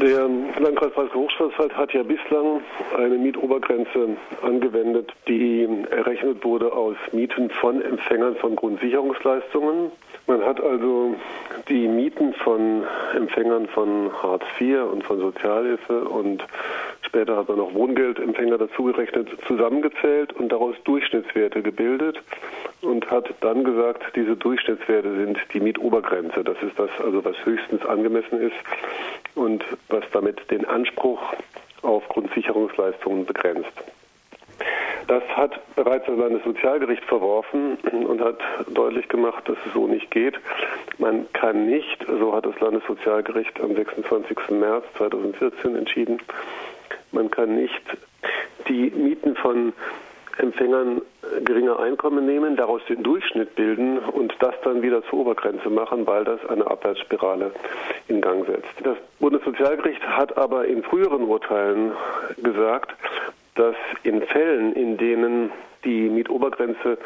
Der Landkreis Weißenhochschwarzwald hat ja bislang eine Mietobergrenze angewendet, die errechnet wurde aus Mieten von Empfängern von Grundsicherungsleistungen. Man hat also die Mieten von Empfängern von Hartz IV und von Sozialhilfe und später hat man noch Wohngeldempfänger dazugerechnet, zusammengezählt und daraus Durchschnittswerte gebildet und hat dann gesagt, diese Durchschnittswerte sind die Mietobergrenze. Das ist das, also was höchstens angemessen ist und was damit den Anspruch auf Grundsicherungsleistungen begrenzt. Das hat bereits das Landessozialgericht verworfen und hat deutlich gemacht, dass es so nicht geht. Man kann nicht, so hat das Landessozialgericht am 26. März 2014 entschieden, man kann nicht die Mieten von Empfängern geringer Einkommen nehmen, daraus den Durchschnitt bilden und das dann wieder zur Obergrenze machen, weil das eine Abwärtsspirale in Gang setzt. Das Bundessozialgericht hat aber in früheren Urteilen gesagt, dass in Fällen, in denen die Mietobergrenze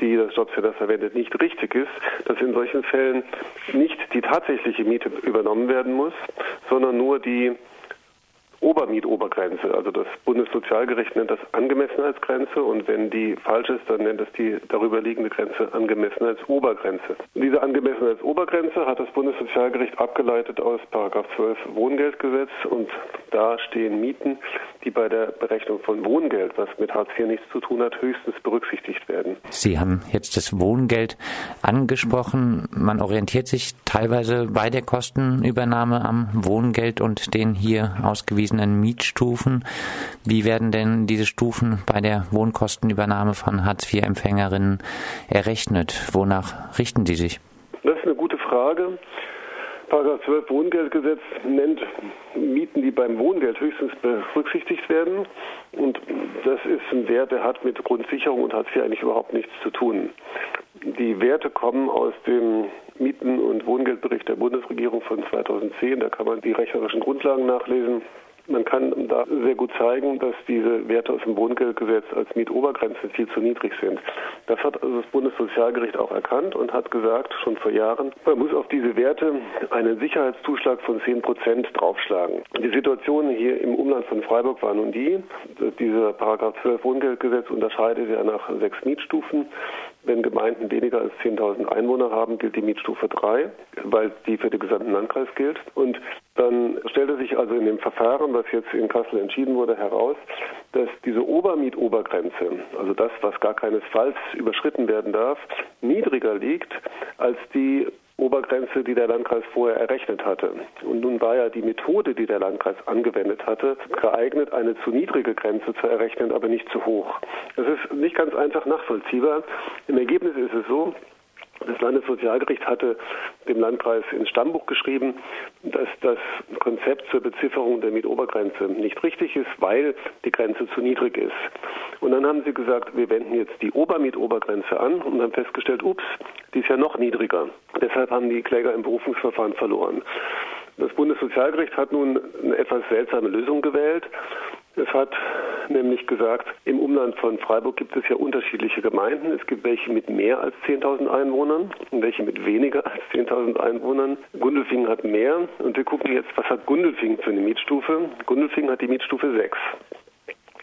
die das Jobcenter verwendet, nicht richtig ist, dass in solchen Fällen nicht die tatsächliche Miete übernommen werden muss, sondern nur die Obermietobergrenze. Also das Bundessozialgericht nennt das Angemessenheitsgrenze und wenn die falsch ist, dann nennt es die darüber liegende Grenze Angemessenheitsobergrenze. Diese Angemessenheitsobergrenze hat das Bundessozialgericht abgeleitet aus 12 Wohngeldgesetz und da stehen Mieten, die bei der Berechnung von Wohngeld, was mit Hartz IV nichts zu tun hat, höchstens berücksichtigt werden. Sie haben jetzt das Wohngeld angesprochen. Man orientiert sich teilweise bei der Kostenübernahme am Wohngeld und den hier ausgewiesenen angewiesenen Mietstufen. Wie werden denn diese Stufen bei der Wohnkostenübernahme von Hartz-IV-Empfängerinnen errechnet? Wonach richten die sich? Das ist eine gute Frage. Paragraph 12 Wohngeldgesetz nennt Mieten, die beim Wohngeld höchstens berücksichtigt werden. Und das ist ein Wert, der hat mit Grundsicherung und Hartz IV eigentlich überhaupt nichts zu tun. Die Werte kommen aus dem Mieten- und Wohngeldbericht der Bundesregierung von 2010. Da kann man die rechnerischen Grundlagen nachlesen. Man kann da sehr gut zeigen, dass diese Werte aus dem Wohngeldgesetz als Mietobergrenze viel zu niedrig sind. Das hat also das Bundessozialgericht auch erkannt und hat gesagt, schon vor Jahren, man muss auf diese Werte einen Sicherheitszuschlag von 10 Prozent draufschlagen. Die Situation hier im Umland von Freiburg war nun die, dieser Paragraph 12 Wohngeldgesetz unterscheidet ja nach sechs Mietstufen. Wenn Gemeinden weniger als 10.000 Einwohner haben, gilt die Mietstufe 3, weil die für den gesamten Landkreis gilt. Und dann stellte sich also in dem Verfahren, was jetzt in Kassel entschieden wurde, heraus, dass diese Obermietobergrenze, also das, was gar keinesfalls überschritten werden darf, niedriger liegt als die Obergrenze, die der Landkreis vorher errechnet hatte. Und nun war ja die Methode, die der Landkreis angewendet hatte, geeignet, eine zu niedrige Grenze zu errechnen, aber nicht zu hoch. Das ist nicht ganz einfach nachvollziehbar. Im Ergebnis ist es so, das Landessozialgericht hatte dem Landkreis ins Stammbuch geschrieben, dass das Konzept zur Bezifferung der Mietobergrenze nicht richtig ist, weil die Grenze zu niedrig ist. Und dann haben sie gesagt, wir wenden jetzt die Obermietobergrenze an und haben festgestellt, ups, die ist ja noch niedriger. Deshalb haben die Kläger im Berufungsverfahren verloren. Das Bundessozialgericht hat nun eine etwas seltsame Lösung gewählt. Es hat nämlich gesagt, im Umland von Freiburg gibt es ja unterschiedliche Gemeinden. Es gibt welche mit mehr als 10.000 Einwohnern und welche mit weniger als 10.000 Einwohnern. Gundelfingen hat mehr und wir gucken jetzt, was hat Gundelfingen für eine Mietstufe. Gundelfingen hat die Mietstufe 6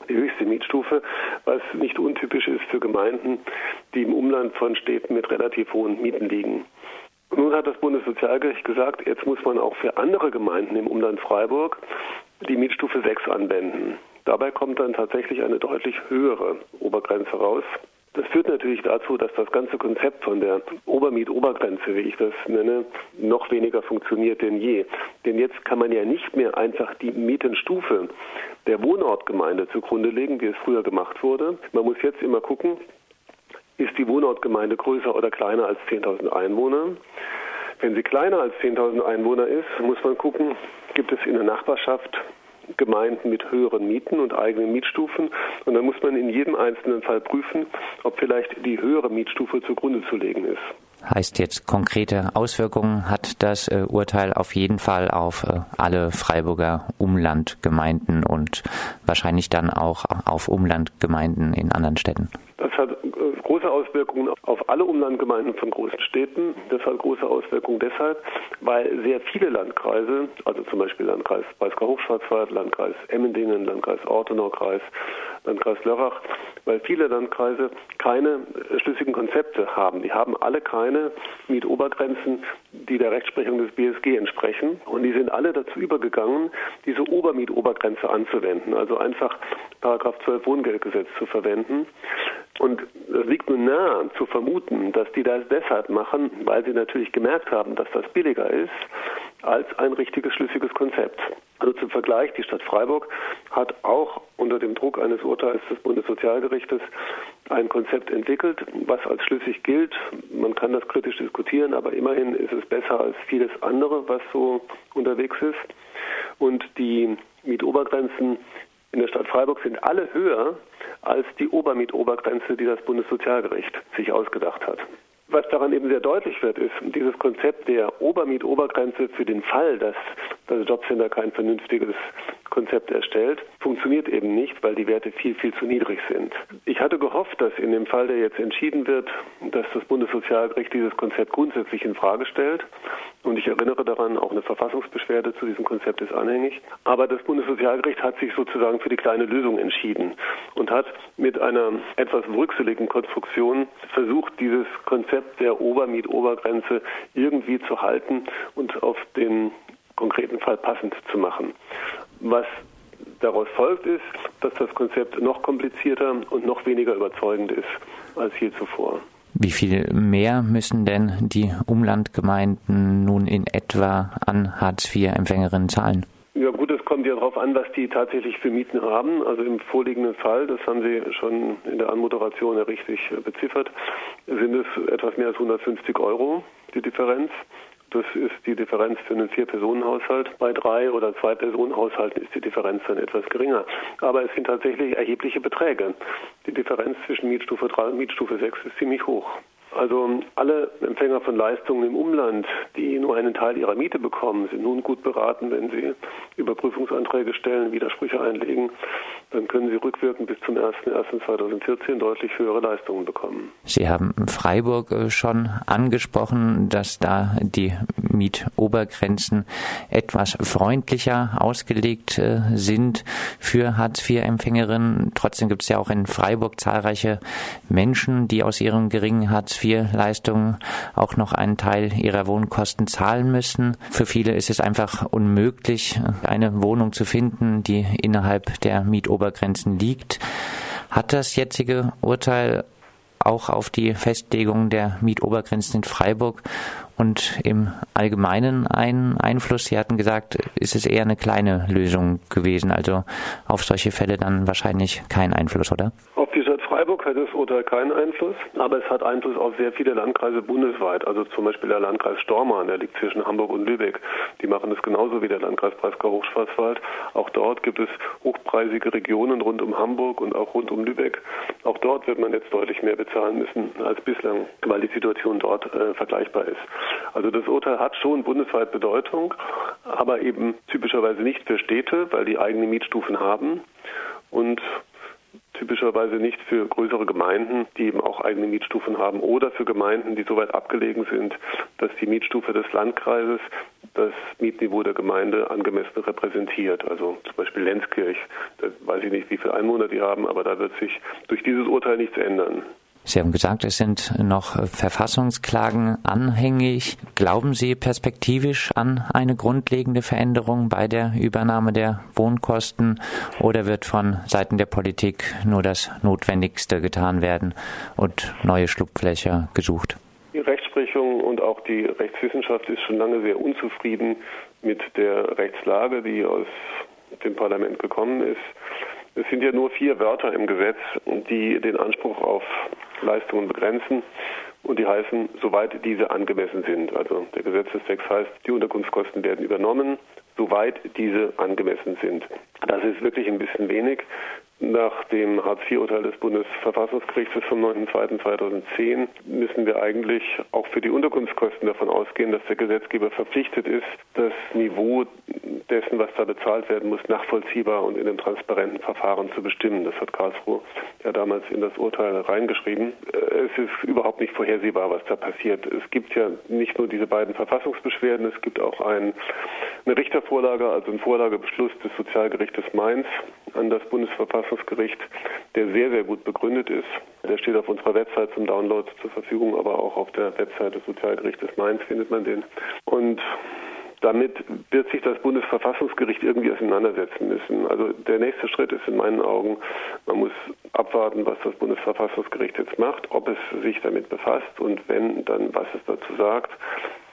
die höchste Mietstufe, was nicht untypisch ist für Gemeinden, die im Umland von Städten mit relativ hohen Mieten liegen. Nun hat das Bundessozialgericht gesagt, jetzt muss man auch für andere Gemeinden im Umland Freiburg die Mietstufe 6 anwenden. Dabei kommt dann tatsächlich eine deutlich höhere Obergrenze raus. Das führt natürlich dazu, dass das ganze Konzept von der Obermietobergrenze, wie ich das nenne, noch weniger funktioniert denn je. Denn jetzt kann man ja nicht mehr einfach die Mietenstufe der Wohnortgemeinde zugrunde legen, wie es früher gemacht wurde. Man muss jetzt immer gucken, ist die Wohnortgemeinde größer oder kleiner als 10.000 Einwohner. Wenn sie kleiner als 10.000 Einwohner ist, muss man gucken, gibt es in der Nachbarschaft Gemeinden mit höheren Mieten und eigenen Mietstufen. Und dann muss man in jedem einzelnen Fall prüfen, ob vielleicht die höhere Mietstufe zugrunde zu legen ist. Heißt jetzt konkrete Auswirkungen hat das äh, Urteil auf jeden Fall auf äh, alle Freiburger Umlandgemeinden und wahrscheinlich dann auch auf Umlandgemeinden in anderen Städten. Das hat äh, große Auswirkungen auf alle Umlandgemeinden von großen Städten. Das hat große Auswirkungen deshalb, weil sehr viele Landkreise, also zum Beispiel Landkreis Breisgau-Hochschwarzwald, Landkreis Emmendingen, Landkreis Ortenau-Kreis, Landkreis Lörrach, weil viele Landkreise keine schlüssigen Konzepte haben. Die haben alle keine Mietobergrenzen, die der Rechtsprechung des BSG entsprechen. Und die sind alle dazu übergegangen, diese Obermietobergrenze anzuwenden, also einfach Paragraph 12 Wohngeldgesetz zu verwenden. Und es liegt nun nahe zu vermuten, dass die das deshalb machen, weil sie natürlich gemerkt haben, dass das billiger ist als ein richtiges, schlüssiges Konzept. Also zum Vergleich, die Stadt Freiburg hat auch unter dem Druck eines Urteils des Bundessozialgerichtes ein Konzept entwickelt, was als schlüssig gilt. Man kann das kritisch diskutieren, aber immerhin ist es besser als vieles andere, was so unterwegs ist. Und die Mietobergrenzen in der Stadt Freiburg sind alle höher als die Obermietobergrenze, die das Bundessozialgericht sich ausgedacht hat. Was daran eben sehr deutlich wird, ist dieses Konzept der Obermietobergrenze für den Fall, dass das Jobcenter kein vernünftiges Konzept erstellt, funktioniert eben nicht, weil die Werte viel, viel zu niedrig sind. Ich hatte gehofft, dass in dem Fall, der jetzt entschieden wird, dass das Bundessozialgericht dieses Konzept grundsätzlich in Frage stellt. Und ich erinnere daran, auch eine Verfassungsbeschwerde zu diesem Konzept ist anhängig. Aber das Bundessozialgericht hat sich sozusagen für die kleine Lösung entschieden und hat mit einer etwas rückseligen Konstruktion versucht, dieses Konzept der Obermietobergrenze irgendwie zu halten und auf den konkreten Fall passend zu machen. Was daraus folgt, ist, dass das Konzept noch komplizierter und noch weniger überzeugend ist als je zuvor. Wie viel mehr müssen denn die Umlandgemeinden nun in etwa an Hartz-IV-Empfängerinnen zahlen? Ja gut, es kommt ja darauf an, was die tatsächlich für Mieten haben. Also im vorliegenden Fall, das haben Sie schon in der Anmoderation ja richtig beziffert, sind es etwas mehr als 150 Euro, die Differenz. Das ist die Differenz für einen Vier-Personen-Haushalt. Bei drei- oder Zwei-Personen-Haushalten ist die Differenz dann etwas geringer. Aber es sind tatsächlich erhebliche Beträge. Die Differenz zwischen Mietstufe 3 und Mietstufe 6 ist ziemlich hoch. Also alle Empfänger von Leistungen im Umland, die nur einen Teil ihrer Miete bekommen, sind nun gut beraten, wenn sie Überprüfungsanträge stellen, Widersprüche einlegen. Dann können sie rückwirkend bis zum 01.01.2014 deutlich höhere Leistungen bekommen. Sie haben Freiburg äh, schon angesprochen, dass da die Mietobergrenzen etwas freundlicher ausgelegt äh, sind für Hartz-IV-Empfängerinnen. Trotzdem gibt es ja auch in Freiburg zahlreiche Menschen, die aus ihrem geringen Hartz IV-Leistungen auch noch einen Teil ihrer Wohnkosten zahlen müssen. Für viele ist es einfach unmöglich, eine Wohnung zu finden, die innerhalb der Mietobergrenzen liegt. Hat das jetzige Urteil auch auf die Festlegung der Mietobergrenzen in Freiburg und im Allgemeinen einen Einfluss. Sie hatten gesagt, ist es eher eine kleine Lösung gewesen, also auf solche Fälle dann wahrscheinlich kein Einfluss, oder? Freiburg hat das Urteil keinen Einfluss, aber es hat Einfluss auf sehr viele Landkreise bundesweit. Also zum Beispiel der Landkreis Stormarn, der liegt zwischen Hamburg und Lübeck. Die machen das genauso wie der Landkreis Breisgau-Hochschwarzwald. Auch dort gibt es hochpreisige Regionen rund um Hamburg und auch rund um Lübeck. Auch dort wird man jetzt deutlich mehr bezahlen müssen als bislang, weil die Situation dort äh, vergleichbar ist. Also das Urteil hat schon bundesweit Bedeutung, aber eben typischerweise nicht für Städte, weil die eigene Mietstufen haben und typischerweise nicht für größere Gemeinden, die eben auch eigene Mietstufen haben oder für Gemeinden, die so weit abgelegen sind, dass die Mietstufe des Landkreises das Mietniveau der Gemeinde angemessen repräsentiert. Also zum Beispiel Lenzkirch, da weiß ich nicht, wie viele Einwohner die haben, aber da wird sich durch dieses Urteil nichts ändern. Sie haben gesagt, es sind noch Verfassungsklagen anhängig. Glauben Sie perspektivisch an eine grundlegende Veränderung bei der Übernahme der Wohnkosten oder wird von Seiten der Politik nur das Notwendigste getan werden und neue Schlupflöcher gesucht? Die Rechtsprechung und auch die Rechtswissenschaft ist schon lange sehr unzufrieden mit der Rechtslage, die aus dem Parlament gekommen ist. Es sind ja nur vier Wörter im Gesetz, die den Anspruch auf Leistungen begrenzen und die heißen, soweit diese angemessen sind. Also der Gesetzestext heißt, die Unterkunftskosten werden übernommen, soweit diese angemessen sind. Das ist wirklich ein bisschen wenig. Nach dem Hartz-IV-Urteil des Bundesverfassungsgerichts vom 9.2.2010 müssen wir eigentlich auch für die Unterkunftskosten davon ausgehen, dass der Gesetzgeber verpflichtet ist, das Niveau dessen, was da bezahlt werden muss, nachvollziehbar und in einem transparenten Verfahren zu bestimmen. Das hat Karlsruhe ja damals in das Urteil reingeschrieben. Es ist überhaupt nicht vorhersehbar, was da passiert. Es gibt ja nicht nur diese beiden Verfassungsbeschwerden, es gibt auch ein, eine Richtervorlage, also einen Vorlagebeschluss des Sozialgerichtes Mainz an das Bundesverfassungsgericht, der sehr, sehr gut begründet ist. Der steht auf unserer Website zum Download zur Verfügung, aber auch auf der Website des Sozialgerichtes Mainz findet man den. Und damit wird sich das Bundesverfassungsgericht irgendwie auseinandersetzen müssen. Also der nächste Schritt ist in meinen Augen, man muss abwarten, was das Bundesverfassungsgericht jetzt macht, ob es sich damit befasst und wenn, dann was es dazu sagt.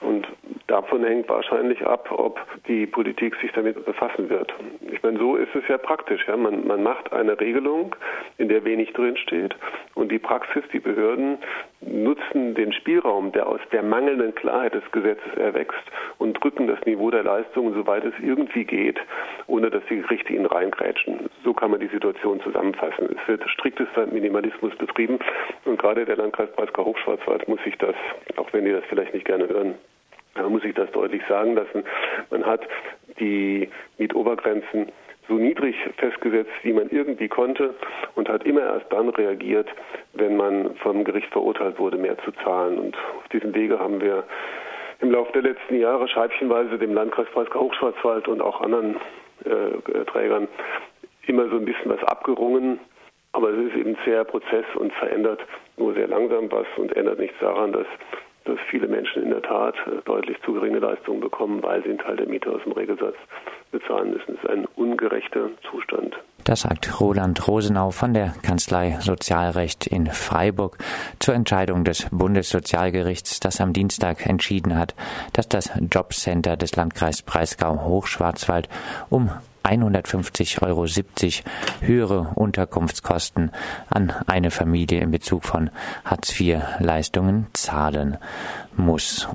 Und davon hängt wahrscheinlich ab, ob die Politik sich damit befassen wird. Ich meine, so ist es ja praktisch. Ja? Man, man macht eine Regelung, in der wenig drinsteht und die Praxis, die Behörden nutzen den Spielraum, der aus der mangelnden Klarheit des Gesetzes erwächst und drücken das Niveau der Leistungen, soweit es irgendwie geht, ohne dass die Gerichte ihnen reingrätschen. So kann man die Situation zusammenfassen. Es wird striktester Minimalismus betrieben und gerade der Landkreis Breisgau-Hochschwarzwald muss sich das, auch wenn die das vielleicht nicht gerne hören, man muss sich das deutlich sagen lassen. Man hat die Mietobergrenzen so niedrig festgesetzt, wie man irgendwie konnte und hat immer erst dann reagiert, wenn man vom Gericht verurteilt wurde, mehr zu zahlen. Und auf diesem Wege haben wir im Laufe der letzten Jahre scheibchenweise dem Landkreis Breisgau Hochschwarzwald und auch anderen äh, Trägern immer so ein bisschen was abgerungen. Aber es ist eben ein zäher Prozess und verändert nur sehr langsam was und ändert nichts daran, dass dass viele Menschen in der Tat äh, deutlich zu geringe Leistungen bekommen, weil sie einen Teil der Miete aus dem Regelsatz bezahlen müssen. Das ist ein ungerechter Zustand. Das sagt Roland Rosenau von der Kanzlei Sozialrecht in Freiburg zur Entscheidung des Bundessozialgerichts, das am Dienstag entschieden hat, dass das Jobcenter des Landkreis Breisgau Hochschwarzwald um 150,70 Euro höhere Unterkunftskosten an eine Familie in Bezug von Hartz-IV-Leistungen zahlen muss.